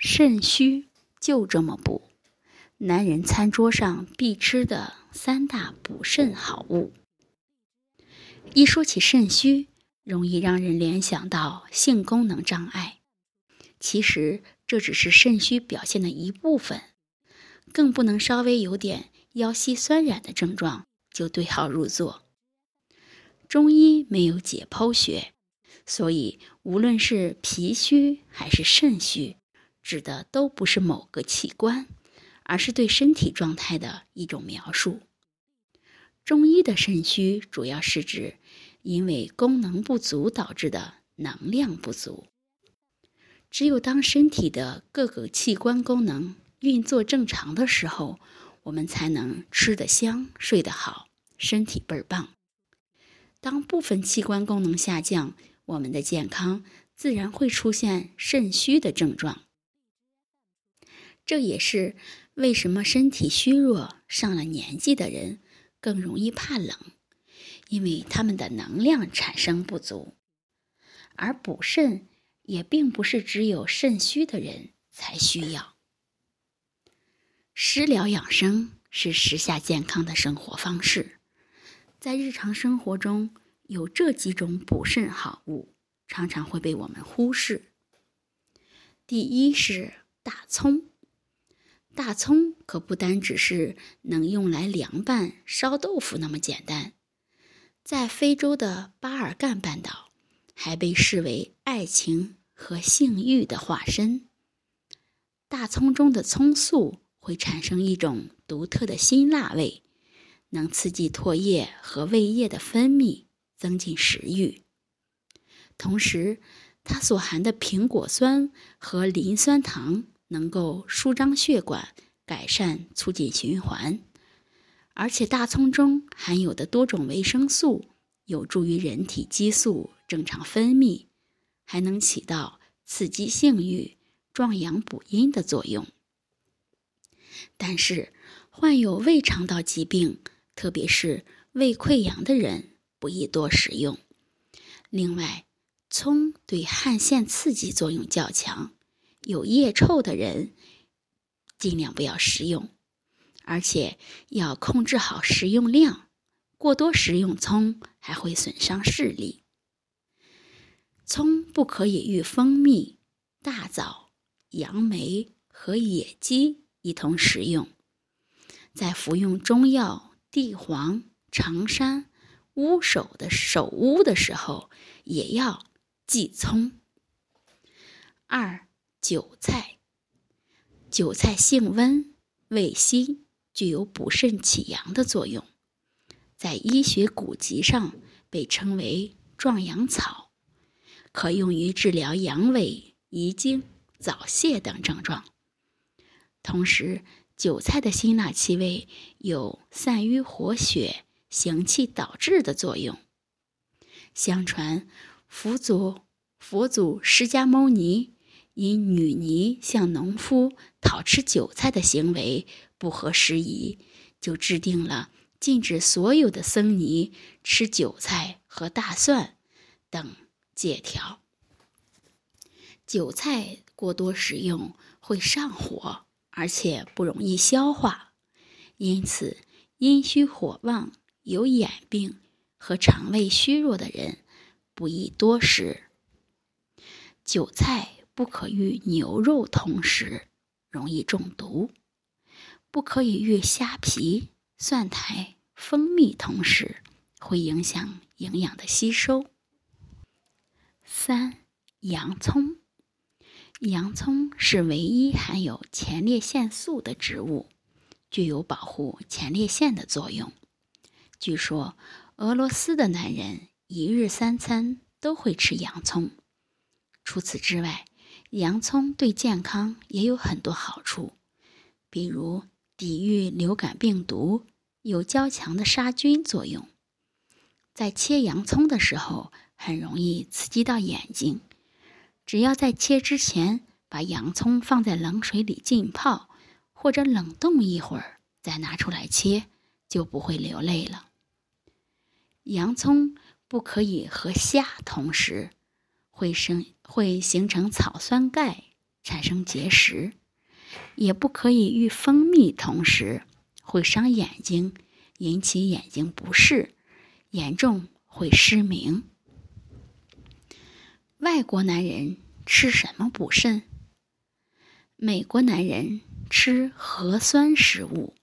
肾虚就这么补，男人餐桌上必吃的三大补肾好物。一说起肾虚，容易让人联想到性功能障碍，其实这只是肾虚表现的一部分，更不能稍微有点腰膝酸软的症状就对号入座。中医没有解剖学，所以无论是脾虚还是肾虚，指的都不是某个器官，而是对身体状态的一种描述。中医的肾虚主要是指因为功能不足导致的能量不足。只有当身体的各个器官功能运作正常的时候，我们才能吃得香、睡得好、身体倍儿棒。当部分器官功能下降，我们的健康自然会出现肾虚的症状。这也是为什么身体虚弱、上了年纪的人。更容易怕冷，因为他们的能量产生不足。而补肾也并不是只有肾虚的人才需要。食疗养生是时下健康的生活方式，在日常生活中有这几种补肾好物，常常会被我们忽视。第一是大葱。大葱可不单只是能用来凉拌、烧豆腐那么简单，在非洲的巴尔干半岛，还被视为爱情和性欲的化身。大葱中的葱素会产生一种独特的辛辣味，能刺激唾液和胃液的分泌，增进食欲。同时，它所含的苹果酸和磷酸糖。能够舒张血管，改善促进循环，而且大葱中含有的多种维生素有助于人体激素正常分泌，还能起到刺激性欲、壮阳补阴的作用。但是，患有胃肠道疾病，特别是胃溃疡的人不宜多食用。另外，葱对汗腺刺激作用较强。有腋臭的人，尽量不要食用，而且要控制好食用量。过多食用葱还会损伤视力。葱不可以与蜂蜜、大枣、杨梅和野鸡一同食用。在服用中药地黄、长山、乌首的首乌的时候，也要忌葱。二。韭菜，韭菜性温，味辛，具有补肾起阳的作用，在医学古籍上被称为壮阳草，可用于治疗阳痿、遗精、早泄等症状。同时，韭菜的辛辣气味有散瘀活血、行气导滞的作用。相传，佛祖佛祖释迦牟尼。因女尼向农夫讨吃韭菜的行为不合时宜，就制定了禁止所有的僧尼吃韭菜和大蒜等戒条。韭菜过多食用会上火，而且不容易消化，因此阴虚火旺、有眼病和肠胃虚弱的人不宜多食韭菜。不可与牛肉同食，容易中毒；不可以与虾皮、蒜苔、蜂蜜同食，会影响营养的吸收。三、洋葱，洋葱是唯一含有前列腺素的植物，具有保护前列腺的作用。据说，俄罗斯的男人一日三餐都会吃洋葱。除此之外，洋葱对健康也有很多好处，比如抵御流感病毒，有较强的杀菌作用。在切洋葱的时候，很容易刺激到眼睛，只要在切之前把洋葱放在冷水里浸泡，或者冷冻一会儿再拿出来切，就不会流泪了。洋葱不可以和虾同食。会生会形成草酸钙，产生结石；也不可以与蜂蜜同食，会伤眼睛，引起眼睛不适，严重会失明。外国男人吃什么补肾？美国男人吃核酸食物，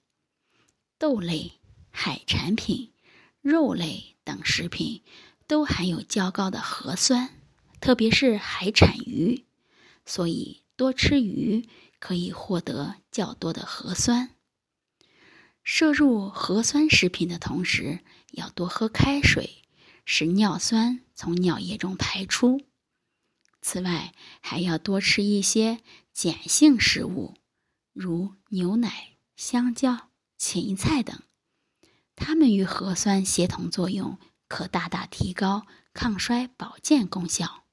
豆类、海产品、肉类等食品都含有较高的核酸，特别是海产鱼，所以多吃鱼可以获得较多的核酸。摄入核酸食品的同时，要多喝开水，使尿酸从尿液中排出。此外，还要多吃一些碱性食物，如牛奶、香蕉、芹菜等，它们与核酸协同作用，可大大提高抗衰保健功效。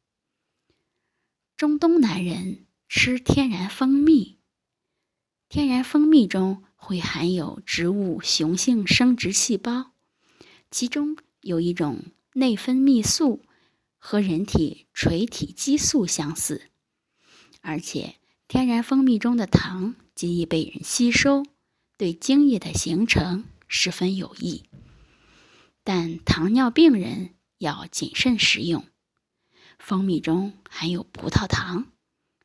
中东男人吃天然蜂蜜，天然蜂蜜中会含有植物雄性生殖细胞，其中有一种内分泌素。和人体垂体激素相似，而且天然蜂蜜中的糖极易被人吸收，对精液的形成十分有益。但糖尿病人要谨慎食用。蜂蜜中含有葡萄糖，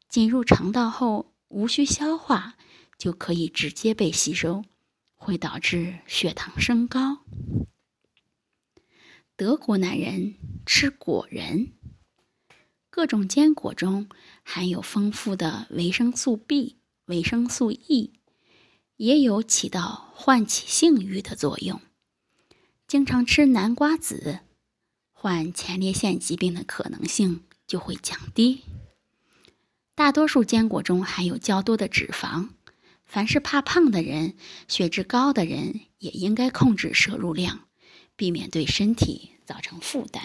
进入肠道后无需消化就可以直接被吸收，会导致血糖升高。德国男人吃果仁，各种坚果中含有丰富的维生素 B、维生素 E，也有起到唤起性欲的作用。经常吃南瓜子，患前列腺疾病的可能性就会降低。大多数坚果中含有较多的脂肪，凡是怕胖的人、血脂高的人，也应该控制摄入量。避免对身体造成负担。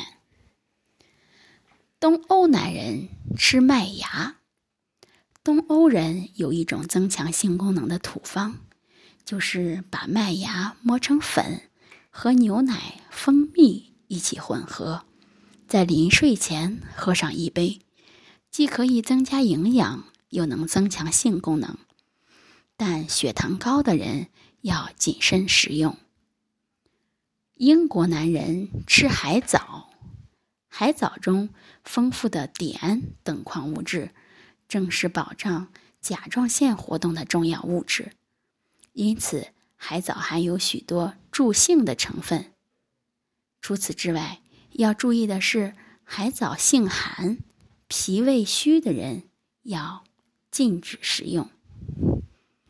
东欧男人吃麦芽。东欧人有一种增强性功能的土方，就是把麦芽磨成粉，和牛奶、蜂蜜一起混合，在临睡前喝上一杯，既可以增加营养，又能增强性功能。但血糖高的人要谨慎食用。英国男人吃海藻，海藻中丰富的碘等矿物质，正是保障甲状腺活动的重要物质。因此，海藻含有许多助性的成分。除此之外，要注意的是，海藻性寒，脾胃虚的人要禁止食用。